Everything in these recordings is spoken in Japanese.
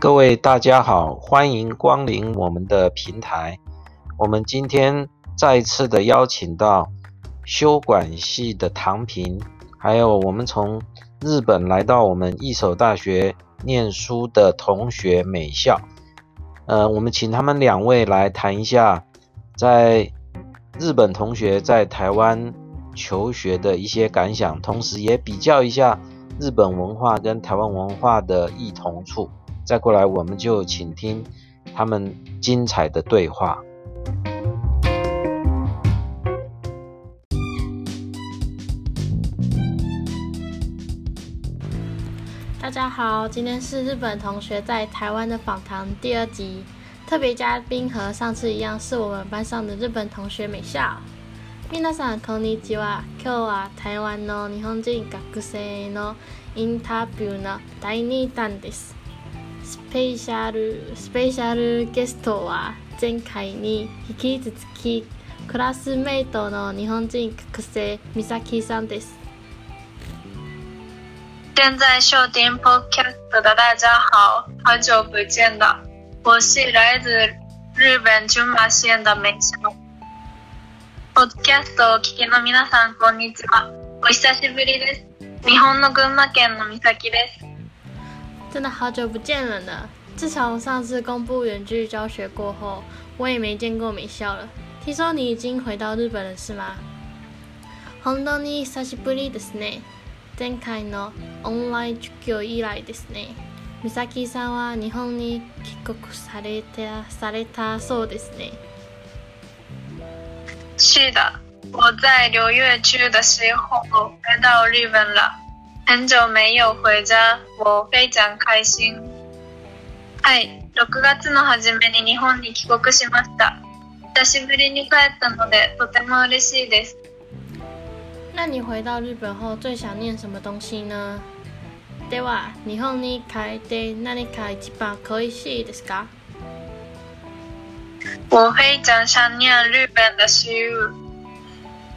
各位大家好，欢迎光临我们的平台。我们今天再次的邀请到修管系的唐平，还有我们从日本来到我们一手大学念书的同学美校。呃，我们请他们两位来谈一下在日本同学在台湾求学的一些感想，同时也比较一下日本文化跟台湾文化的异同处。再过来，我们就请听他们精彩的对话。大家好，今天是日本同学在台湾的访谈第二集，特别嘉宾和上次一样，是我们班上的日本同学美笑。皆さんこんにちは。今日は台湾の日本人学生のインタビューの第二弾です。 スペシャルスペシャルゲストは前回に引き続きクラスメイトの日本人学生美咲さんです。正在收听 Podcast 的大家好，好久不见了，我是来自日本群馬县的美香。Podcast を聞きの皆さんこんにちは。お久しぶりです。日本の群馬県の美咲です。真的好久不见了呢！自从上次公布远距教学过后，我也没见过美笑了。听说你已经回到日本了，是吗？本当に久しぶりですね。前回のオンライン授業以来ですね。美咲さんは日本に帰国されたされたそうですね。是的，我在六月初的时候回到日本了， 很久没有回家，我非常开心。はい、6月の初めに日本に帰国しました。久しぶりに帰ったのでとても嬉しいです。那你回到日本后最想念什么东西呢？では、日本に帰って何か一番恋しいですか？我非常想念日本的食物，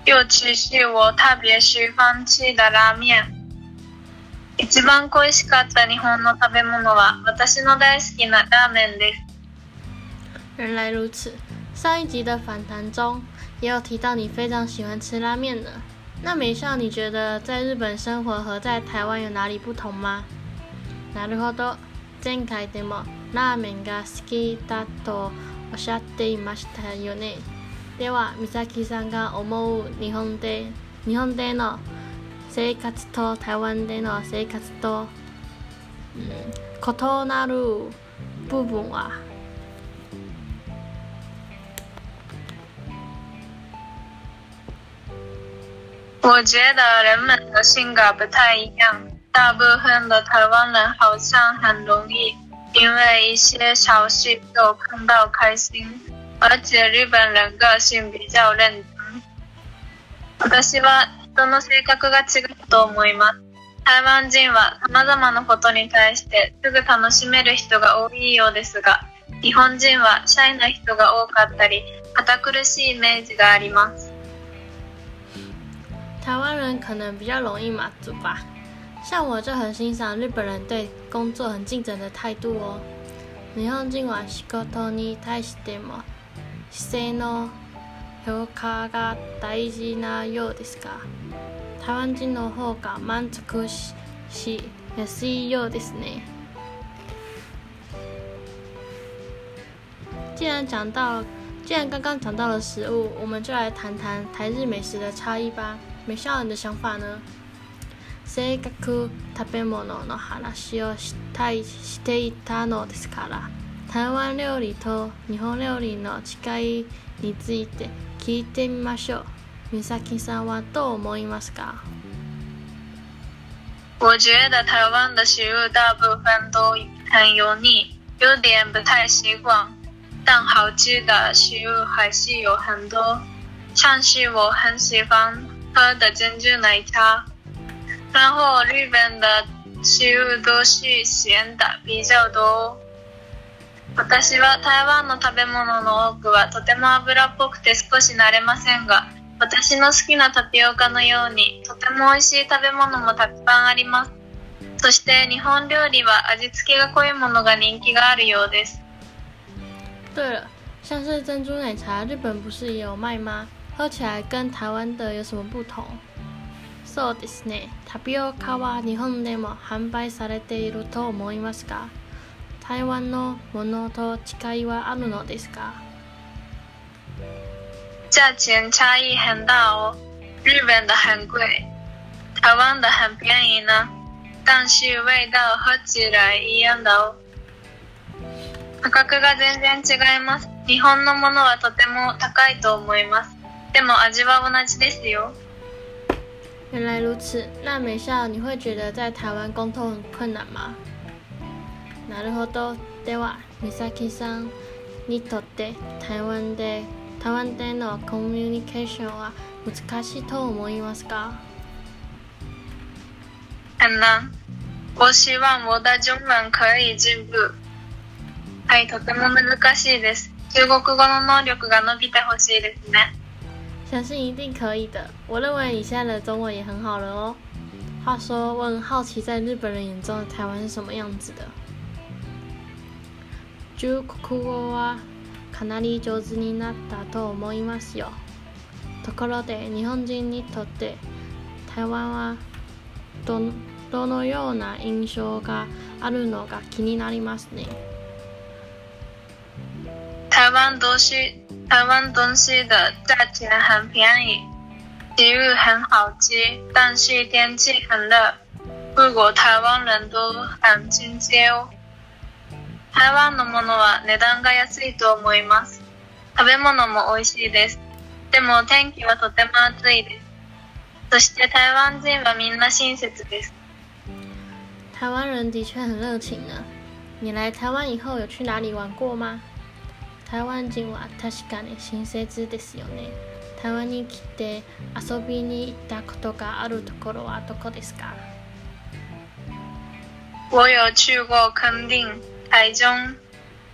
尤其是我特别喜欢吃的拉面。一番恋しかった日本の食べ物は私の大好きなラーメンです。原来如此，上一集的访谈中也有提到你非常喜欢吃拉面的。那美少，你觉得在日本生活和在台湾有哪里不同吗？なるほど。前回でもラーメンが好きだとおっしゃっていましたよね。では、美咲さんが思う日本で日本での生活と台湾での生活と、うん、異なる部分は我觉得人们的性格不太一样，大部分的台湾人好像很容易因为一些小事就碰到开心，而且日本人个性比较认真。私は人の性格が違うと思います。台湾人は様々なことに対してすぐ楽しめる人が多いようですが、日本人はシャイな人が多かったり、堅苦しいイメージがあります。台湾人可能比较容易满足吧，像我就很欣赏日本人对工作很尽责的态度哦。日本人は仕事に対しても姿勢の評価が大事なようですが、台湾人の方が満足しやすいようですね。既然讲到，既然刚刚讲到了食物，我们就来谈谈台日美食的差异吧。美少人的想法呢？せっかく食べ物の話をしたいしていたのですから、台湾料理と日本料理の違いについて聞いてみましょう。美咲さんはどう思いますか？我觉得台湾的食物大部分都很油腻，有点不太习惯。但好吃的食物还是有很多，像是我很喜欢。喝的珍珠奶茶，然后日本的食物都是咸的比较多。私は台湾の食べ物の多くはとても油っぽくて少し慣れませんが、私の好きなタピオカのようにとても美味しい食べ物もたくさんあります。そして日本料理は味付けが濃いものが人気があるようです。对了，像是珍珠奶茶，日本不是也有卖吗？喝起来跟台湾的有什么不同？そうですね。タピオカは日本でも販売されていると思いますが、台湾のものと違いはあるのですか？价钱差异很大哦，日本的很贵，台湾的很便宜呢。但是味道喝起来一样的哦。価格が全然違います。日本のものはとても高いと思います。でも味は同じですよ。原来如此，那美笑，你会觉得在台湾沟通很困難吗？なるほど。では、美咲さんにとって台湾で台湾でのコミュニケーションは難しいと思いますか？很难。我希望我的中文可以進步。はい、とても難しいです。中国語の能力が伸びてほしいですね。相信一定可以的。我认为你现在的中文也很好了哦。话说，我很好奇，在日本人眼中的台湾是什么样子的？中国語はかなり上手になったと思いますよ。ところで、日本人にとって台湾はどどのような印象があるのか気になりますね。台湾东西，台湾东西的价钱很便宜，食物很好吃，但是天气很热。不过台湾人都很亲切哦。台湾のものは値段が安いと思います。食べ物も美味しいです。でも天気はとても暑いです。そして台湾人はみんな親切です。台湾人的确很热情呢。你来台湾以后有去哪里玩过吗？台湾人は確かに親切ですよね。台湾に来て遊びに行ったことがあるところはどこですか？我有去过垦丁、台中、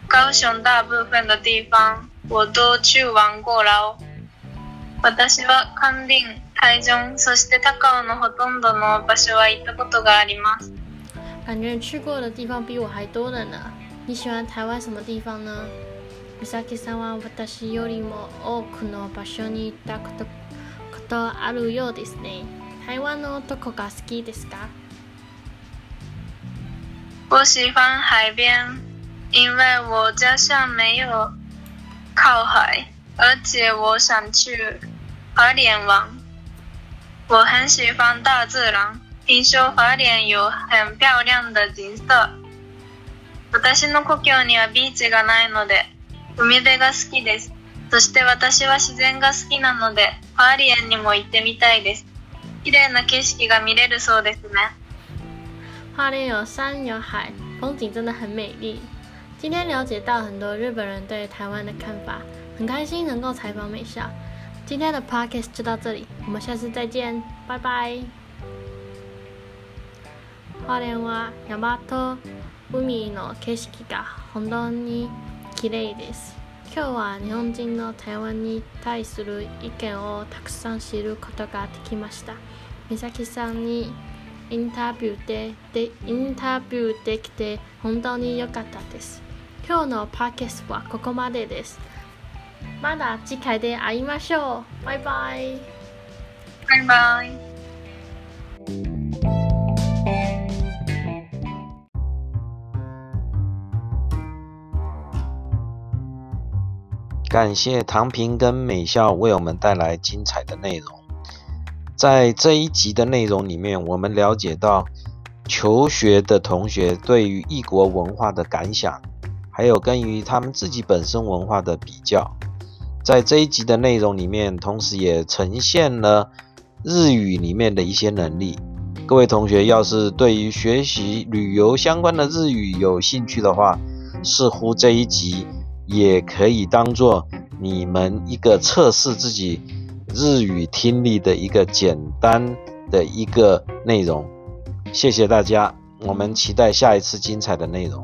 高雄大部分的地方，我都去玩过了。私は垦丁、台中、そして高尾のほとんどの場所は行ったことがあります。感觉去过的地方比我还多了呢。你喜欢台湾什么地方呢？美咲さんは私よりも多くの場所に行ったことことあるようですね。台湾のどこが好きですか？我喜欢海边，因为我家乡没有靠海，而且我想去花莲玩。我很喜欢大自然。听说花莲有很漂亮的景色。私の故郷にはビーチがないので、海辺が好きです。そして私は自然が好きなので、花莲にも行ってみたいです。綺麗な景色が見れるそうですね。花莲有山有海，风景真的很美丽。今天了解到很多日本人对台湾的看法，很开心能够采访美笑。今天的 podcast 就到这里，我们下次再见，拜拜。花蓮は山と海の景色が本当に綺麗です。今日は日本人の台湾に対する意見をたくさん知ることができました。美咲さんに インタビューででインタビューできて本当に良かったです。今日のパーケスはここまでです。まだ次回で会いましょう。バイバイ。バイバイ。感谢唐平跟美笑为我们带来精彩的内容。在这一集的内容里面，我们了解到求学的同学对于异国文化的感想，还有跟于他们自己本身文化的比较。在这一集的内容里面，同时也呈现了日语里面的一些能力。各位同学要是对于学习旅游相关的日语有兴趣的话，似乎这一集。也可以当做你们一个测试自己日语听力的一个简单的一个内容。谢谢大家，我们期待下一次精彩的内容。